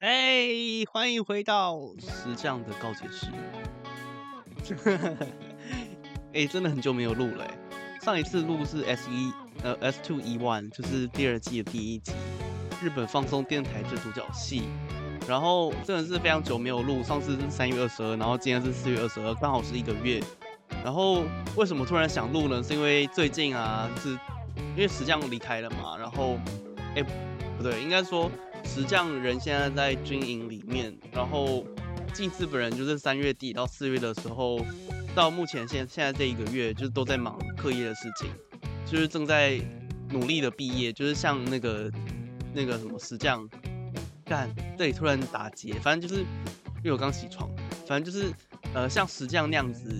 哎，欢迎回到石匠的告解室。哎，真的很久没有录了。上一次录是 S 一呃 S two E one，就是第二季的第一集，日本放松电台最主角戏。然后真的是非常久没有录，上次是三月二十二，然后今天是四月二十二，刚好是一个月。然后为什么突然想录呢？是因为最近啊，是因为石匠离开了嘛。然后，哎，不对，应该说。石匠人现在在军营里面，然后近次本人就是三月底到四月的时候，到目前现现在这一个月，就是都在忙课业的事情，就是正在努力的毕业，就是像那个那个什么石匠干，对，突然打结，反正就是因为我刚起床，反正就是呃像石匠那样子，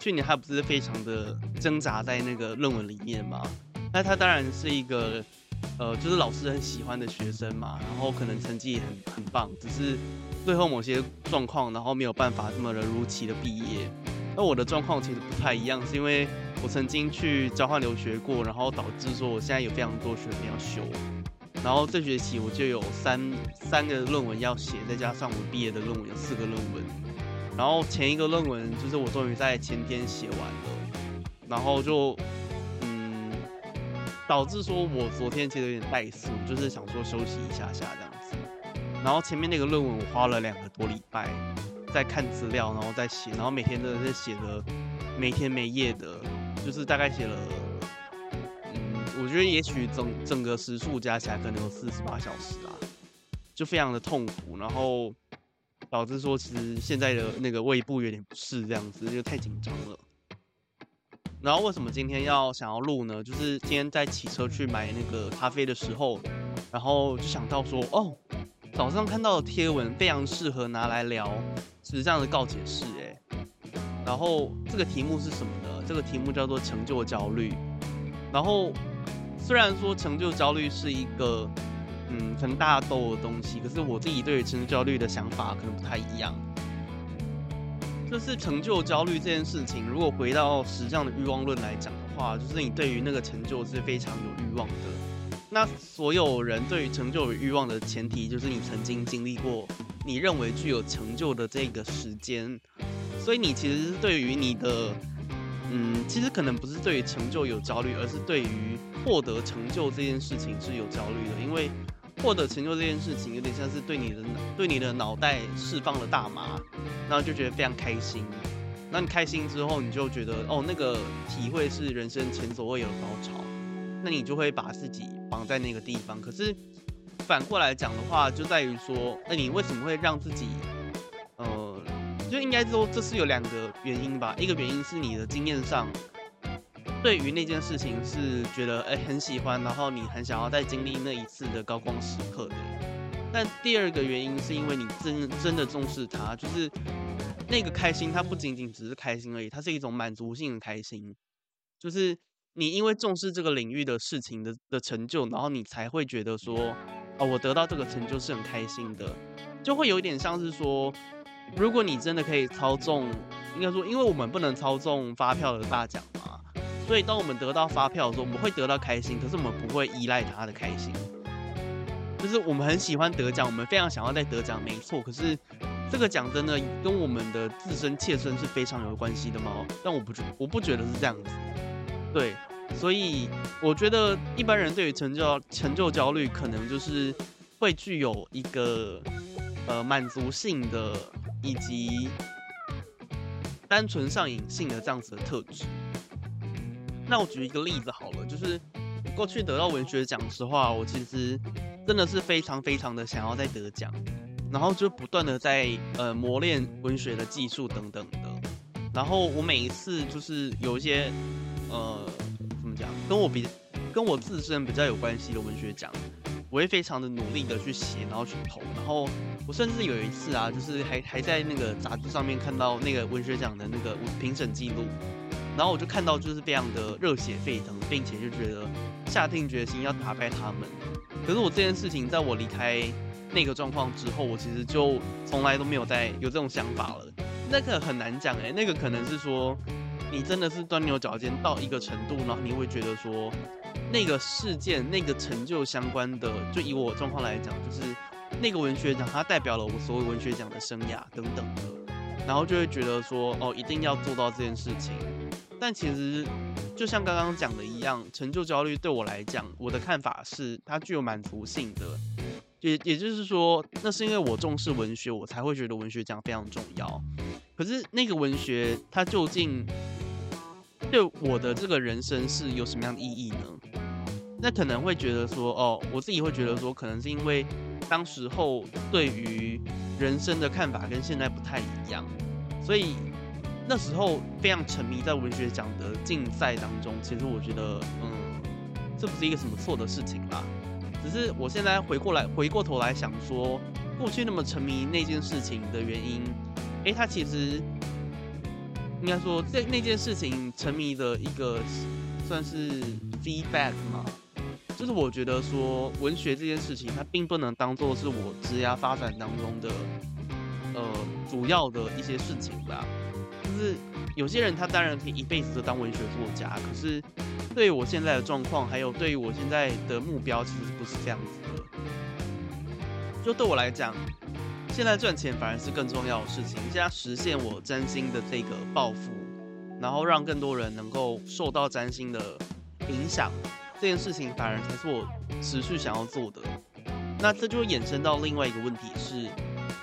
去年他不是非常的挣扎在那个论文里面嘛，那他当然是一个。呃，就是老师很喜欢的学生嘛，然后可能成绩也很很棒，只是最后某些状况，然后没有办法这么的如期的毕业。那我的状况其实不太一样，是因为我曾经去交换留学过，然后导致说我现在有非常多学分要修，然后这学期我就有三三个论文要写，再加上我毕业的论文有四个论文，然后前一个论文就是我终于在前天写完了，然后就。导致说，我昨天其实有点怠速，就是想说休息一下下这样子。然后前面那个论文我花了两个多礼拜在看资料，然后再写，然后每天真的是写的没天没夜的，就是大概写了，嗯，我觉得也许整整个时数加起来可能有四十八小时啊，就非常的痛苦。然后导致说，其实现在的那个胃部有点不适，这样子就太紧张了。然后为什么今天要想要录呢？就是今天在骑车去买那个咖啡的时候，然后就想到说，哦，早上看到的贴文非常适合拿来聊，是这样的告解释哎。然后这个题目是什么呢？这个题目叫做成就焦虑。然后虽然说成就焦虑是一个，嗯，可能大家都有的东西，可是我自己对于成就焦虑的想法可能不太一样。就是成就焦虑这件事情，如果回到实际上的欲望论来讲的话，就是你对于那个成就是非常有欲望的。那所有人对于成就有欲望的前提，就是你曾经经历过你认为具有成就的这个时间。所以你其实是对于你的，嗯，其实可能不是对于成就有焦虑，而是对于获得成就这件事情是有焦虑的，因为。获得成就这件事情，有点像是对你的对你的脑袋释放了大麻，然后就觉得非常开心。那你开心之后，你就觉得哦，那个体会是人生前所未有的高潮，那你就会把自己绑在那个地方。可是反过来讲的话，就在于说，那你为什么会让自己，呃，就应该说这是有两个原因吧。一个原因是你的经验上。对于那件事情是觉得哎很喜欢，然后你很想要再经历那一次的高光时刻的。但第二个原因是因为你真真的重视它，就是那个开心，它不仅仅只是开心而已，它是一种满足性的开心。就是你因为重视这个领域的事情的的成就，然后你才会觉得说，哦，我得到这个成就是很开心的，就会有一点像是说，如果你真的可以操纵，应该说，因为我们不能操纵发票的大奖。所以，当我们得到发票的时候，我们会得到开心，可是我们不会依赖他的开心。就是我们很喜欢得奖，我们非常想要再得奖，没错。可是，这个奖真的跟我们的自身切身是非常有关系的吗？但我不觉，我不觉得是这样子。对，所以我觉得一般人对于成就成就焦虑，可能就是会具有一个呃满足性的以及单纯上瘾性的这样子的特质。那我举一个例子好了，就是过去得到文学奖的时候，我其实真的是非常非常的想要再得奖，然后就不断的在呃磨练文学的技术等等的。然后我每一次就是有一些呃怎么讲，跟我比跟我自身比较有关系的文学奖，我会非常的努力的去写，然后去投。然后我甚至有一次啊，就是还还在那个杂志上面看到那个文学奖的那个评审记录。然后我就看到，就是非常的热血沸腾，并且就觉得下定决心要打败他们。可是我这件事情，在我离开那个状况之后，我其实就从来都没有再有这种想法了。那个很难讲诶，那个可能是说你真的是钻牛角尖到一个程度，然后你会觉得说那个事件、那个成就相关的，就以我状况来讲，就是那个文学奖它代表了我所有文学奖的生涯等等的，然后就会觉得说哦，一定要做到这件事情。但其实就像刚刚讲的一样，成就焦虑对我来讲，我的看法是它具有满足性的。也也就是说，那是因为我重视文学，我才会觉得文学奖非常重要。可是那个文学它究竟对我的这个人生是有什么样的意义呢？那可能会觉得说，哦，我自己会觉得说，可能是因为当时候对于人生的看法跟现在不太一样，所以那时候非常沉迷在文学奖的竞赛当中。其实我觉得，嗯，这不是一个什么错的事情啦。只是我现在回过来，回过头来想说，过去那么沉迷那件事情的原因，诶，他其实应该说，在那件事情沉迷的一个算是 feedback 嘛，就是我觉得说，文学这件事情，它并不能当做是我职业发展当中的呃主要的一些事情吧。是有些人他当然可以一辈子都当文学作家，可是。对我现在的状况，还有对我现在的目标，其实不是这样子的。就对我来讲，现在赚钱反而是更重要的事情。现在实现我占星的这个抱负，然后让更多人能够受到占星的影响，这件事情反而才是我持续想要做的。那这就衍生到另外一个问题是：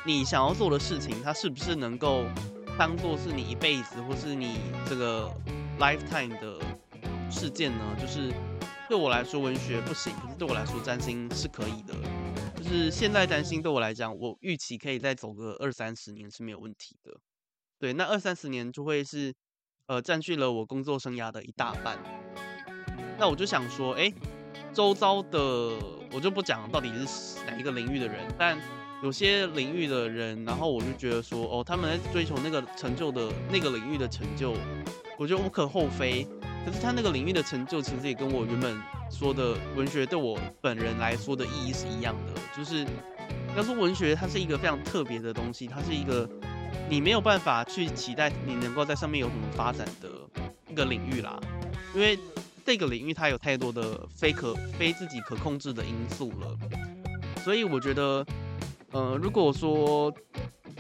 你想要做的事情，它是不是能够当做是你一辈子，或是你这个 lifetime 的？事件呢，就是对我来说文学不行，可是对我来说占星是可以的。就是现在占星对我来讲，我预期可以再走个二三十年是没有问题的。对，那二三十年就会是呃占据了我工作生涯的一大半。那我就想说，哎，周遭的我就不讲到底是哪一个领域的人，但有些领域的人，然后我就觉得说，哦，他们在追求那个成就的那个领域的成就，我觉得无可厚非。可是他那个领域的成就，其实也跟我原本说的文学对我本人来说的意义是一样的。就是要说文学，它是一个非常特别的东西，它是一个你没有办法去期待你能够在上面有什么发展的一个领域啦。因为这个领域它有太多的非可非自己可控制的因素了。所以我觉得，呃，如果说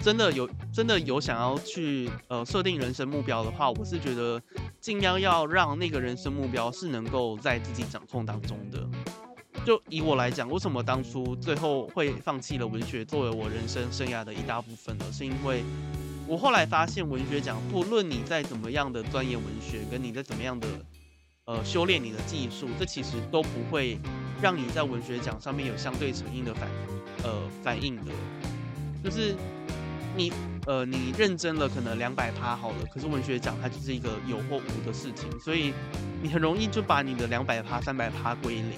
真的有真的有想要去呃设定人生目标的话，我是觉得。尽量要让那个人生目标是能够在自己掌控当中的。就以我来讲，为什么当初最后会放弃了文学作为我人生生涯的一大部分呢？是因为我后来发现，文学奖不论你再怎么样的钻研文学，跟你在怎么样的呃修炼你的技术，这其实都不会让你在文学奖上面有相对成应的反呃反应的，就是你。呃，你认真了可能两百趴好了，可是文学奖它就是一个有或无的事情，所以你很容易就把你的两百趴、三百趴归零。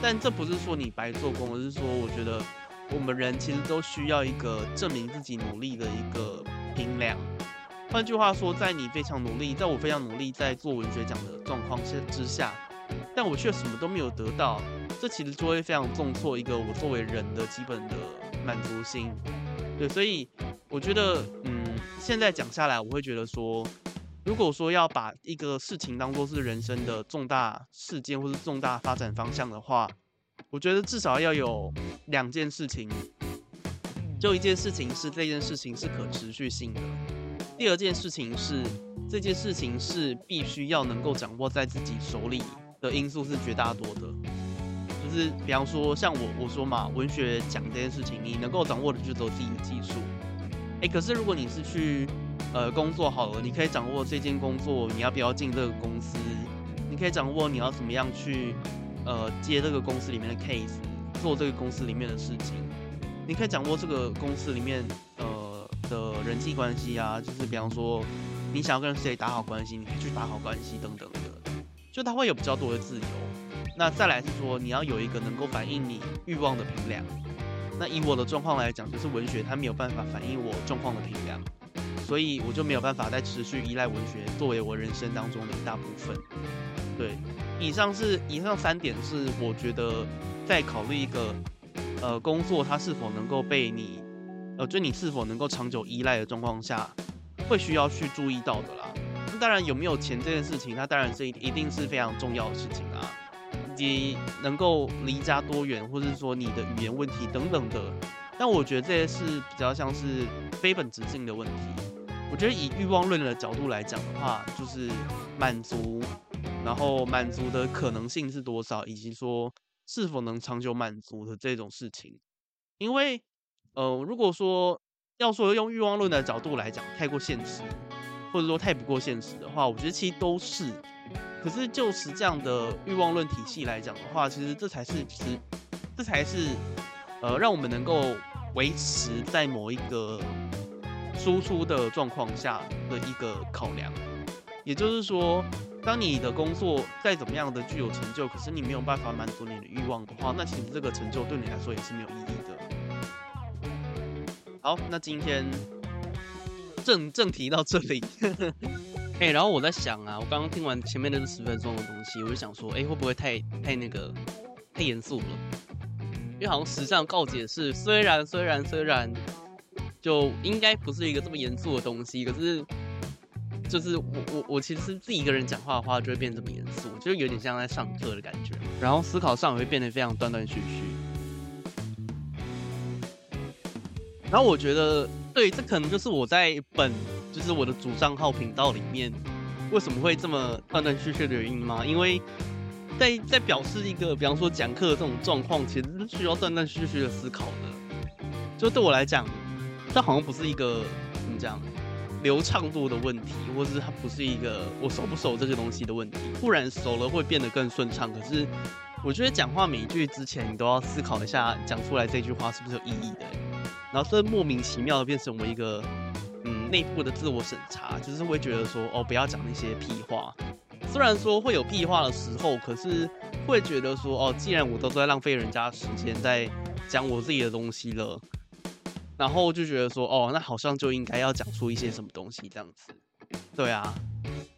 但这不是说你白做工，而是说我觉得我们人其实都需要一个证明自己努力的一个评量。换句话说，在你非常努力，在我非常努力在做文学奖的状况之之下，但我却什么都没有得到，这其实就会非常重挫一个我作为人的基本的满足心。对，所以。我觉得，嗯，现在讲下来，我会觉得说，如果说要把一个事情当做是人生的重大事件或是重大发展方向的话，我觉得至少要有两件事情。就一件事情是这件事情是可持续性的，第二件事情是这件事情是必须要能够掌握在自己手里的因素是绝大多的。就是比方说，像我我说嘛，文学讲这件事情，你能够掌握的就只有自己的技术。哎，可是如果你是去，呃，工作好了，你可以掌握这件工作你要不要进这个公司，你可以掌握你要怎么样去，呃，接这个公司里面的 case，做这个公司里面的事情，你可以掌握这个公司里面，呃，的人际关系啊，就是比方说，你想要跟谁打好关系，你可以去打好关系等等的，就它会有比较多的自由。那再来是说，你要有一个能够反映你欲望的平量。那以我的状况来讲，就是文学它没有办法反映我状况的平量，所以我就没有办法再持续依赖文学作为我人生当中的一大部分。对，以上是以上三点是我觉得在考虑一个呃工作它是否能够被你呃就你是否能够长久依赖的状况下，会需要去注意到的啦。那当然有没有钱这件事情，它当然是一定是非常重要的事情啊。以及能够离家多远，或者是说你的语言问题等等的。但我觉得这些是比较像是非本质性的问题。我觉得以欲望论的角度来讲的话，就是满足，然后满足的可能性是多少，以及说是否能长久满足的这种事情。因为，呃，如果说要说用欲望论的角度来讲，太过现实，或者说太不过现实的话，我觉得其实都是。可是就是这样的欲望论体系来讲的话，其实这才是，其实这才是。呃，让我们能够维持在某一个输出的状况下的一个考量，也就是说，当你的工作再怎么样的具有成就，可是你没有办法满足你的欲望的话，那其实这个成就对你来说也是没有意义的。好，那今天正正题到这里，哎，然后我在想啊，我刚刚听完前面那十分钟的东西，我就想说，哎，会不会太太那个太严肃了？因为好像时尚告解是，虽然虽然虽然，就应该不是一个这么严肃的东西，可是就是我我我其实是自己一个人讲话的话，就会变这么严肃，就有点像在上课的感觉，然后思考上也会变得非常断断续续。然后我觉得，对，这可能就是我在本就是我的主账号频道里面为什么会这么断断续续的原因吗？因为。在在表示一个，比方说讲课的这种状况，其实是需要断断续续的思考的。就对我来讲，这好像不是一个怎么讲流畅度的问题，或者是它不是一个我熟不熟这个东西的问题。不然熟了会变得更顺畅。可是我觉得讲话每一句之前，你都要思考一下，讲出来这句话是不是有意义的。然后这莫名其妙的变成我一个嗯内部的自我审查，就是会觉得说哦，不要讲那些屁话。虽然说会有屁话的时候，可是会觉得说哦，既然我都在浪费人家时间在讲我自己的东西了，然后就觉得说哦，那好像就应该要讲出一些什么东西这样子。对啊，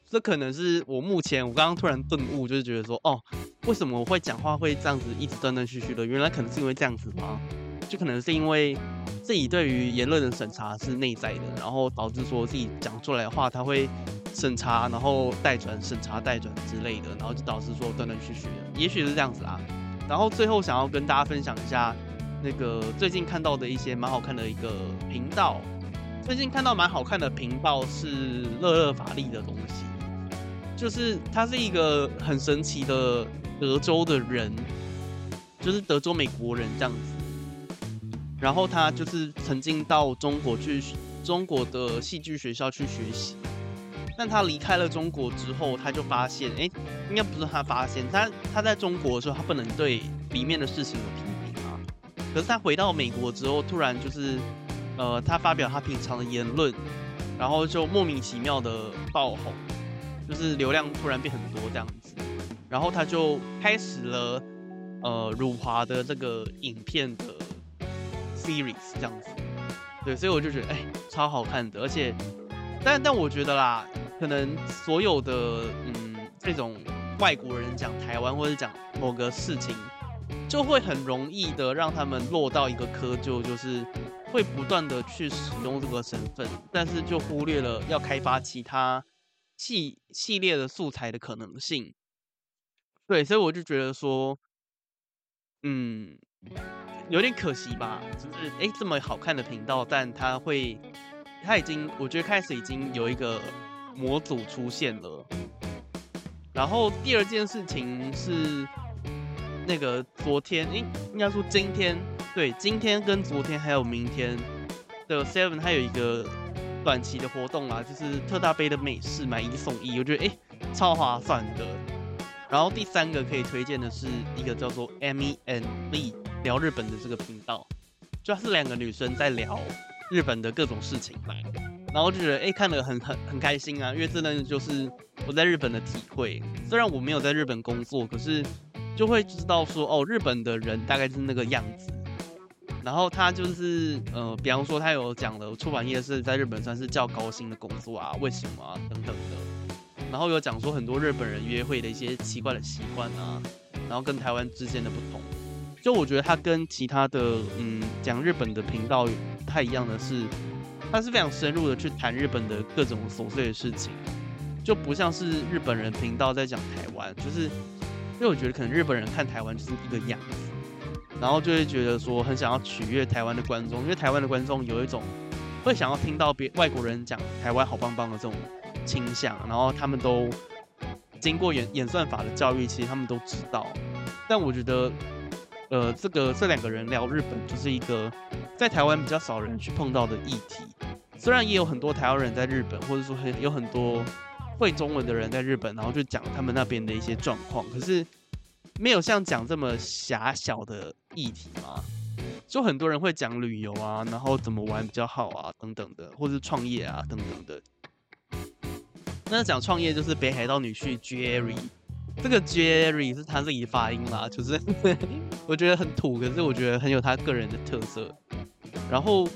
这可能是我目前我刚刚突然顿悟，就是觉得说哦，为什么我会讲话会这样子一直断断续续的？原来可能是因为这样子吗？就可能是因为自己对于言论的审查是内在的，然后导致说自己讲出来的话，他会。审查，然后代转，审查代转之类的，然后就导致说断断续续的，也许是这样子啊。然后最后想要跟大家分享一下，那个最近看到的一些蛮好看的一个频道。最近看到蛮好看的频道是乐乐法力的东西，就是它是一个很神奇的德州的人，就是德州美国人这样子。然后他就是曾经到中国去中国的戏剧学校去学习。但他离开了中国之后，他就发现，哎，应该不是他发现，他他在中国的时候，他不能对里面的事情有批评啊。可是他回到美国之后，突然就是，呃，他发表他平常的言论，然后就莫名其妙的爆红，就是流量突然变很多这样子，然后他就开始了，呃，辱华的这个影片的 series 这样子，对，所以我就觉得，哎，超好看的，而且，但但我觉得啦。可能所有的嗯这种外国人讲台湾或者讲某个事情，就会很容易的让他们落到一个窠臼，就是会不断的去使用这个身份，但是就忽略了要开发其他系系列的素材的可能性。对，所以我就觉得说，嗯，有点可惜吧，就是哎这么好看的频道，但他会他已经我觉得开始已经有一个。模组出现了，然后第二件事情是那个昨天，应应该说今天，对，今天跟昨天还有明天的 Seven，它有一个短期的活动啊，就是特大杯的美式买一送一，我觉得哎超划算的。然后第三个可以推荐的是一个叫做 Amy and Lee 聊日本的这个频道，就是两个女生在聊日本的各种事情嘛。然后就觉得哎，看得很很很开心啊，因为真的就是我在日本的体会。虽然我没有在日本工作，可是就会知道说哦，日本的人大概是那个样子。然后他就是呃，比方说他有讲了出版业是在日本算是较高薪的工作啊，为什么啊等等的。然后有讲说很多日本人约会的一些奇怪的习惯啊，然后跟台湾之间的不同。就我觉得他跟其他的嗯讲日本的频道不太一样的是。他是非常深入的去谈日本的各种琐碎的事情，就不像是日本人频道在讲台湾，就是因为我觉得可能日本人看台湾就是一个样子，然后就会觉得说很想要取悦台湾的观众，因为台湾的观众有一种会想要听到别外国人讲台湾好棒棒的这种倾向，然后他们都经过演演算法的教育，其实他们都知道。但我觉得，呃，这个这两个人聊日本就是一个在台湾比较少人去碰到的议题。虽然也有很多台湾人在日本，或者说很有很多会中文的人在日本，然后就讲他们那边的一些状况，可是没有像讲这么狭小的议题嘛。就很多人会讲旅游啊，然后怎么玩比较好啊，等等的，或是创业啊，等等的。那讲创业就是北海道女婿 Jerry，这个 Jerry 是他自己发音啦，就是 我觉得很土，可是我觉得很有他个人的特色。然后。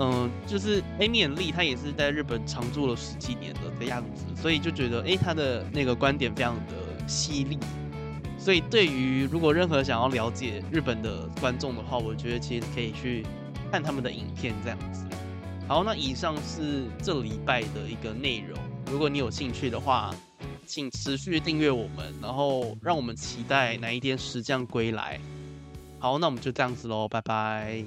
嗯，就是 Amy 丽，她也是在日本常住了十几年的的样子，所以就觉得，哎，她的那个观点非常的犀利。所以对于如果任何想要了解日本的观众的话，我觉得其实可以去看他们的影片这样子。好，那以上是这礼拜的一个内容。如果你有兴趣的话，请持续订阅我们，然后让我们期待哪一天石匠归来。好，那我们就这样子喽，拜拜。